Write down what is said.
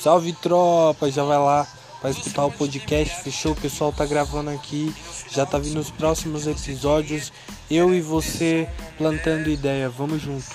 Salve tropa, já vai lá para escutar o podcast, fechou? O pessoal tá gravando aqui, já tá vindo os próximos episódios. Eu e você plantando ideia, vamos junto.